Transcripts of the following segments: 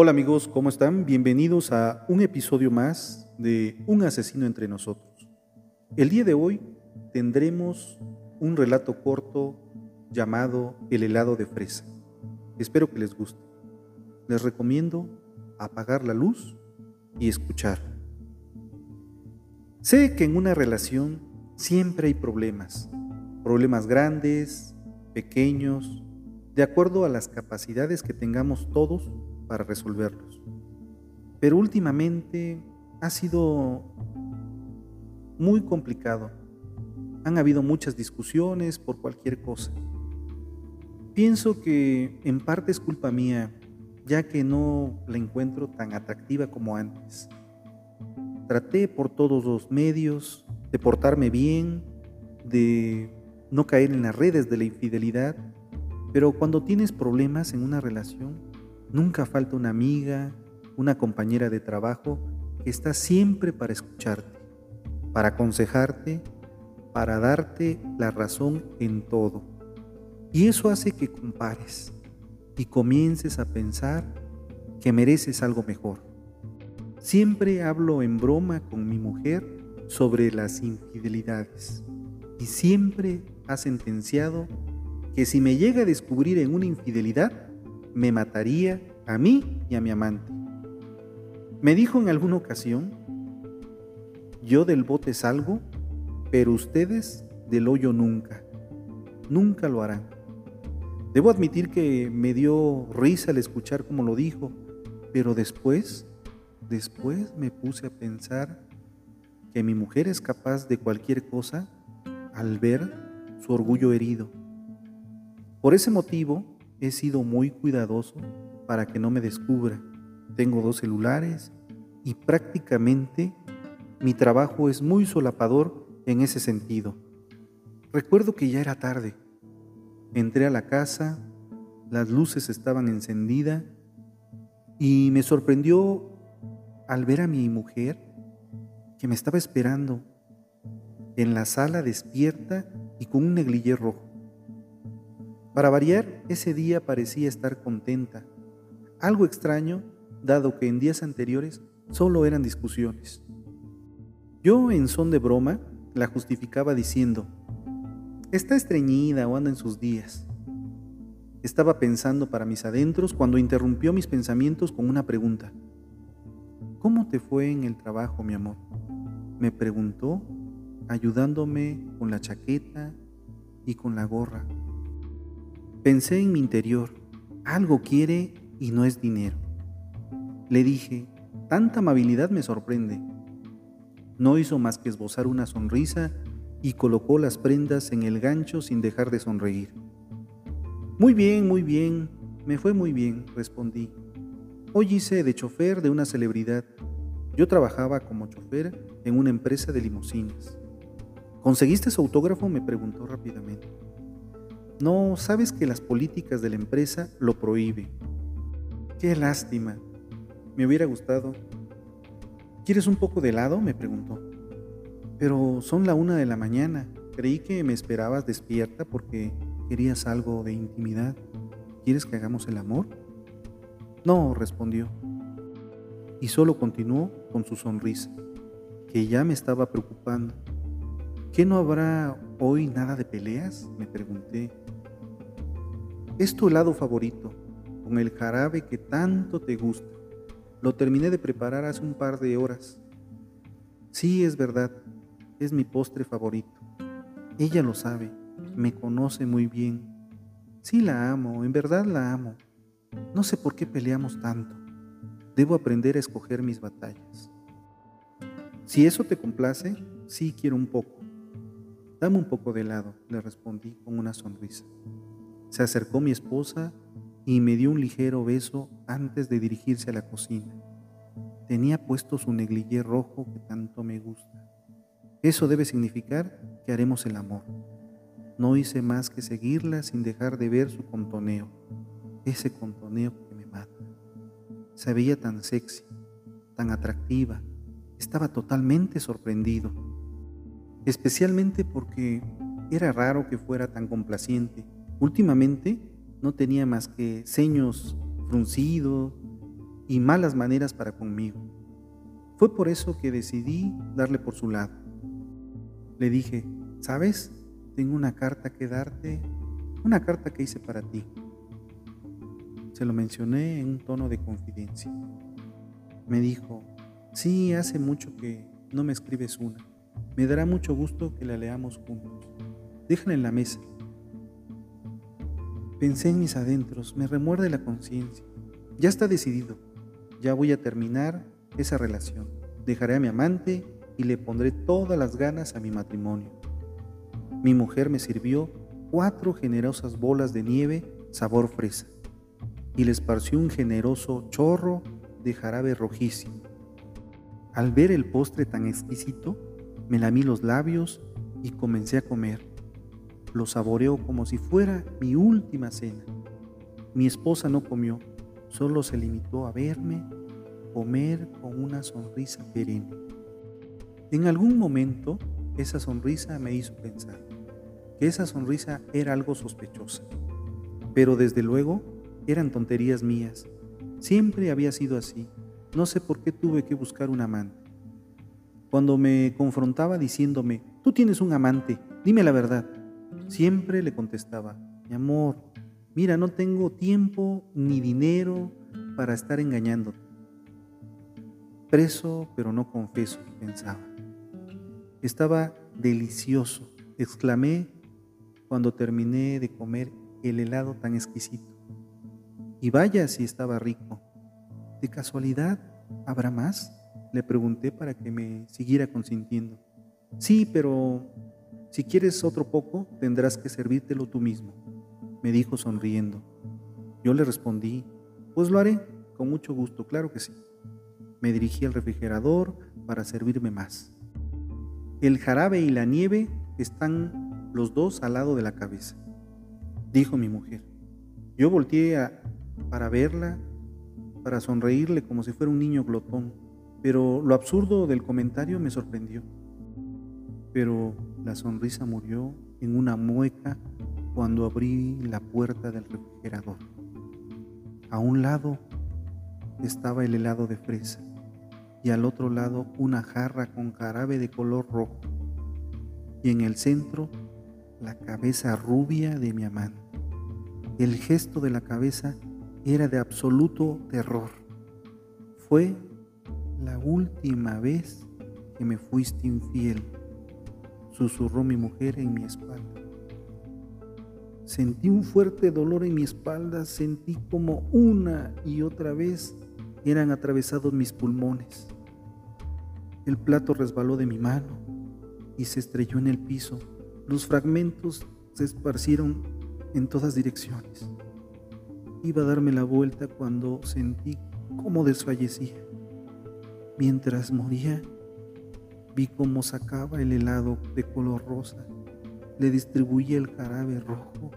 Hola amigos, ¿cómo están? Bienvenidos a un episodio más de Un asesino entre nosotros. El día de hoy tendremos un relato corto llamado El helado de fresa. Espero que les guste. Les recomiendo apagar la luz y escuchar. Sé que en una relación siempre hay problemas, problemas grandes, pequeños, de acuerdo a las capacidades que tengamos todos para resolverlos. Pero últimamente ha sido muy complicado. Han habido muchas discusiones por cualquier cosa. Pienso que en parte es culpa mía, ya que no la encuentro tan atractiva como antes. Traté por todos los medios de portarme bien, de no caer en las redes de la infidelidad, pero cuando tienes problemas en una relación, Nunca falta una amiga, una compañera de trabajo que está siempre para escucharte, para aconsejarte, para darte la razón en todo. Y eso hace que compares y comiences a pensar que mereces algo mejor. Siempre hablo en broma con mi mujer sobre las infidelidades y siempre ha sentenciado que si me llega a descubrir en una infidelidad, me mataría a mí y a mi amante. Me dijo en alguna ocasión, yo del bote salgo, pero ustedes del hoyo nunca, nunca lo harán. Debo admitir que me dio risa al escuchar como lo dijo, pero después, después me puse a pensar que mi mujer es capaz de cualquier cosa al ver su orgullo herido. Por ese motivo, He sido muy cuidadoso para que no me descubra. Tengo dos celulares y prácticamente mi trabajo es muy solapador en ese sentido. Recuerdo que ya era tarde. Entré a la casa, las luces estaban encendidas y me sorprendió al ver a mi mujer que me estaba esperando en la sala despierta y con un negligé rojo. Para variar, ese día parecía estar contenta, algo extraño, dado que en días anteriores solo eran discusiones. Yo, en son de broma, la justificaba diciendo, está estreñida o anda en sus días. Estaba pensando para mis adentros cuando interrumpió mis pensamientos con una pregunta. ¿Cómo te fue en el trabajo, mi amor? Me preguntó, ayudándome con la chaqueta y con la gorra. Pensé en mi interior, algo quiere y no es dinero. Le dije, tanta amabilidad me sorprende. No hizo más que esbozar una sonrisa y colocó las prendas en el gancho sin dejar de sonreír. Muy bien, muy bien, me fue muy bien, respondí. Hoy hice de chofer de una celebridad. Yo trabajaba como chofer en una empresa de limusinas. ¿Conseguiste su autógrafo? me preguntó rápidamente. No, sabes que las políticas de la empresa lo prohíben. Qué lástima. Me hubiera gustado. ¿Quieres un poco de helado? me preguntó. Pero son la una de la mañana. Creí que me esperabas despierta porque querías algo de intimidad. ¿Quieres que hagamos el amor? No, respondió. Y solo continuó con su sonrisa, que ya me estaba preocupando. ¿Qué no habrá hoy nada de peleas? me pregunté ¿Es tu helado favorito, con el jarabe que tanto te gusta? Lo terminé de preparar hace un par de horas. Sí, es verdad, es mi postre favorito. Ella lo sabe, me conoce muy bien. Sí la amo, en verdad la amo. No sé por qué peleamos tanto. Debo aprender a escoger mis batallas. Si eso te complace, sí quiero un poco. Dame un poco de helado, le respondí con una sonrisa. Se acercó mi esposa y me dio un ligero beso antes de dirigirse a la cocina. Tenía puesto su negligé rojo que tanto me gusta. Eso debe significar que haremos el amor. No hice más que seguirla sin dejar de ver su contoneo, ese contoneo que me mata. Se veía tan sexy, tan atractiva, estaba totalmente sorprendido, especialmente porque era raro que fuera tan complaciente. Últimamente no tenía más que ceños fruncidos y malas maneras para conmigo. Fue por eso que decidí darle por su lado. Le dije, ¿sabes? Tengo una carta que darte, una carta que hice para ti. Se lo mencioné en un tono de confidencia. Me dijo, Sí, hace mucho que no me escribes una. Me dará mucho gusto que la leamos juntos. Déjala en la mesa. Pensé en mis adentros, me remuerde la conciencia. Ya está decidido. Ya voy a terminar esa relación. Dejaré a mi amante y le pondré todas las ganas a mi matrimonio. Mi mujer me sirvió cuatro generosas bolas de nieve sabor fresa y le esparció un generoso chorro de jarabe rojísimo. Al ver el postre tan exquisito, me lamí los labios y comencé a comer. Lo saboreó como si fuera mi última cena. Mi esposa no comió, solo se limitó a verme comer con una sonrisa perenne. En algún momento, esa sonrisa me hizo pensar que esa sonrisa era algo sospechosa. Pero desde luego, eran tonterías mías. Siempre había sido así no sé por qué tuve que buscar un amante. Cuando me confrontaba diciéndome, tú tienes un amante, dime la verdad, siempre le contestaba, mi amor, mira, no tengo tiempo ni dinero para estar engañándote. Preso, pero no confeso, pensaba. Estaba delicioso, exclamé cuando terminé de comer el helado tan exquisito. Y vaya si estaba rico. ¿De casualidad habrá más? Le pregunté para que me siguiera consintiendo. Sí, pero si quieres otro poco, tendrás que servírtelo tú mismo, me dijo sonriendo. Yo le respondí, pues lo haré, con mucho gusto, claro que sí. Me dirigí al refrigerador para servirme más. El jarabe y la nieve están los dos al lado de la cabeza, dijo mi mujer. Yo volteé para verla para sonreírle como si fuera un niño glotón, pero lo absurdo del comentario me sorprendió. Pero la sonrisa murió en una mueca cuando abrí la puerta del refrigerador. A un lado estaba el helado de fresa y al otro lado una jarra con jarabe de color rojo y en el centro la cabeza rubia de mi amante. El gesto de la cabeza era de absoluto terror. Fue la última vez que me fuiste infiel, susurró mi mujer en mi espalda. Sentí un fuerte dolor en mi espalda, sentí como una y otra vez eran atravesados mis pulmones. El plato resbaló de mi mano y se estrelló en el piso. Los fragmentos se esparcieron en todas direcciones. Iba a darme la vuelta cuando sentí cómo desfallecía. Mientras moría, vi cómo sacaba el helado de color rosa, le distribuía el jarabe rojo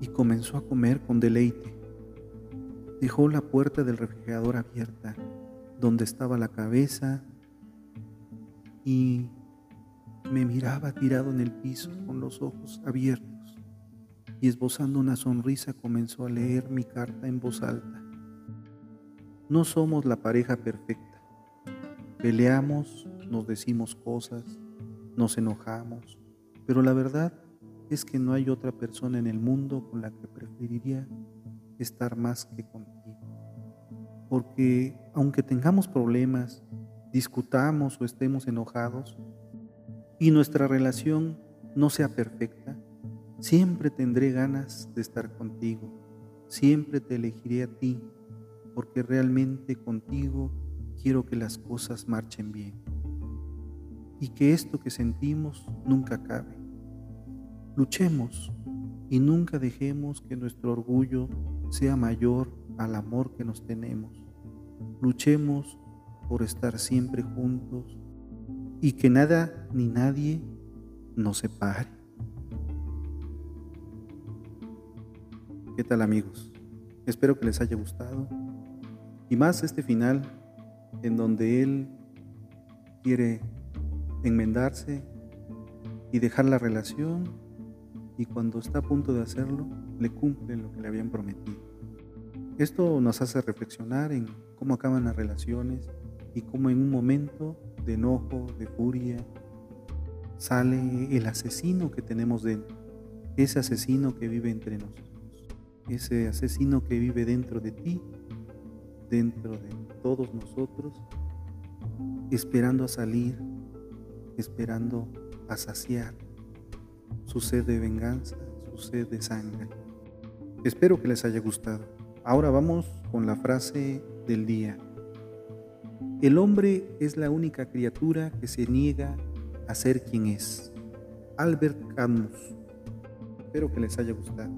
y comenzó a comer con deleite. Dejó la puerta del refrigerador abierta, donde estaba la cabeza, y me miraba tirado en el piso con los ojos abiertos y esbozando una sonrisa comenzó a leer mi carta en voz alta. No somos la pareja perfecta. Peleamos, nos decimos cosas, nos enojamos, pero la verdad es que no hay otra persona en el mundo con la que preferiría estar más que contigo. porque aunque tengamos problemas, discutamos o estemos enojados y nuestra relación no sea perfecta, siempre tendré ganas de estar contigo, siempre te elegiré a ti, porque realmente contigo quiero que las cosas marchen bien y que esto que sentimos nunca acabe. Luchemos y nunca dejemos que nuestro orgullo sea mayor al amor que nos tenemos. Luchemos por estar siempre juntos y que nada ni nadie nos separe. ¿Qué tal amigos? Espero que les haya gustado y más este final en donde él quiere enmendarse y dejar la relación y cuando está a punto de hacerlo le cumple lo que le habían prometido. Esto nos hace reflexionar en cómo acaban las relaciones y cómo en un momento de enojo, de furia, sale el asesino que tenemos dentro, ese asesino que vive entre nosotros, ese asesino que vive dentro de ti, dentro de todos nosotros, esperando a salir, esperando a saciar su sed de venganza, su sed de sangre. Espero que les haya gustado. Ahora vamos con la frase del día. El hombre es la única criatura que se niega a ser quien es. Albert Camus. Espero que les haya gustado.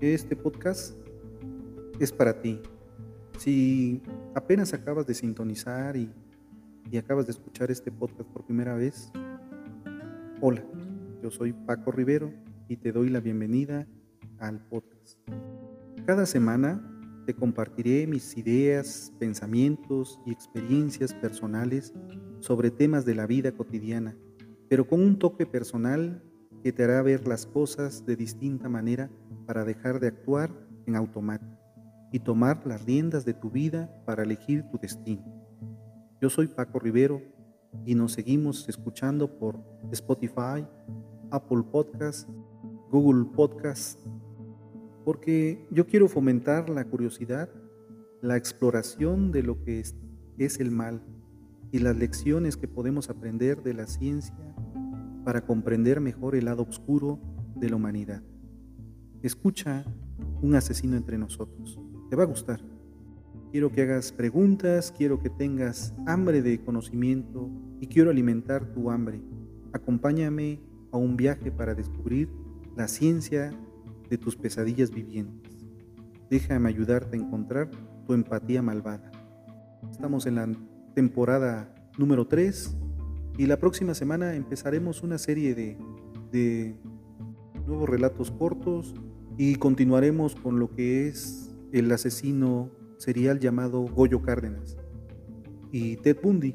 Este podcast es para ti. Si apenas acabas de sintonizar y, y acabas de escuchar este podcast por primera vez, hola. Yo soy Paco Rivero y te doy la bienvenida al podcast. Cada semana te compartiré mis ideas, pensamientos y experiencias personales sobre temas de la vida cotidiana, pero con un toque personal que te hará ver las cosas de distinta manera para dejar de actuar en automático y tomar las riendas de tu vida para elegir tu destino. Yo soy Paco Rivero y nos seguimos escuchando por Spotify, Apple Podcast, Google Podcast, porque yo quiero fomentar la curiosidad, la exploración de lo que es, es el mal y las lecciones que podemos aprender de la ciencia para comprender mejor el lado oscuro de la humanidad. Escucha un asesino entre nosotros. Te va a gustar. Quiero que hagas preguntas, quiero que tengas hambre de conocimiento y quiero alimentar tu hambre. Acompáñame a un viaje para descubrir la ciencia de tus pesadillas vivientes. Déjame ayudarte a encontrar tu empatía malvada. Estamos en la temporada número 3 y la próxima semana empezaremos una serie de, de nuevos relatos cortos y continuaremos con lo que es el asesino serial llamado Goyo Cárdenas y Ted Bundy.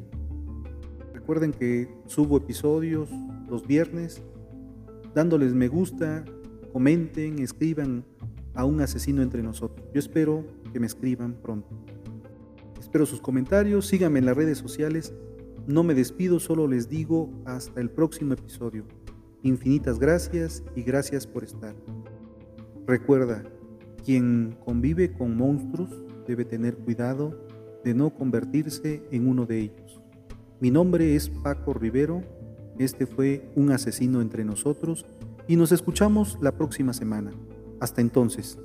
Recuerden que subo episodios los viernes, dándoles me gusta, comenten, escriban a un asesino entre nosotros. Yo espero que me escriban pronto. Espero sus comentarios, síganme en las redes sociales. No me despido, solo les digo hasta el próximo episodio. Infinitas gracias y gracias por estar. Recuerda, quien convive con monstruos debe tener cuidado de no convertirse en uno de ellos. Mi nombre es Paco Rivero este fue un asesino entre nosotros y nos escuchamos la próxima semana. Hasta entonces.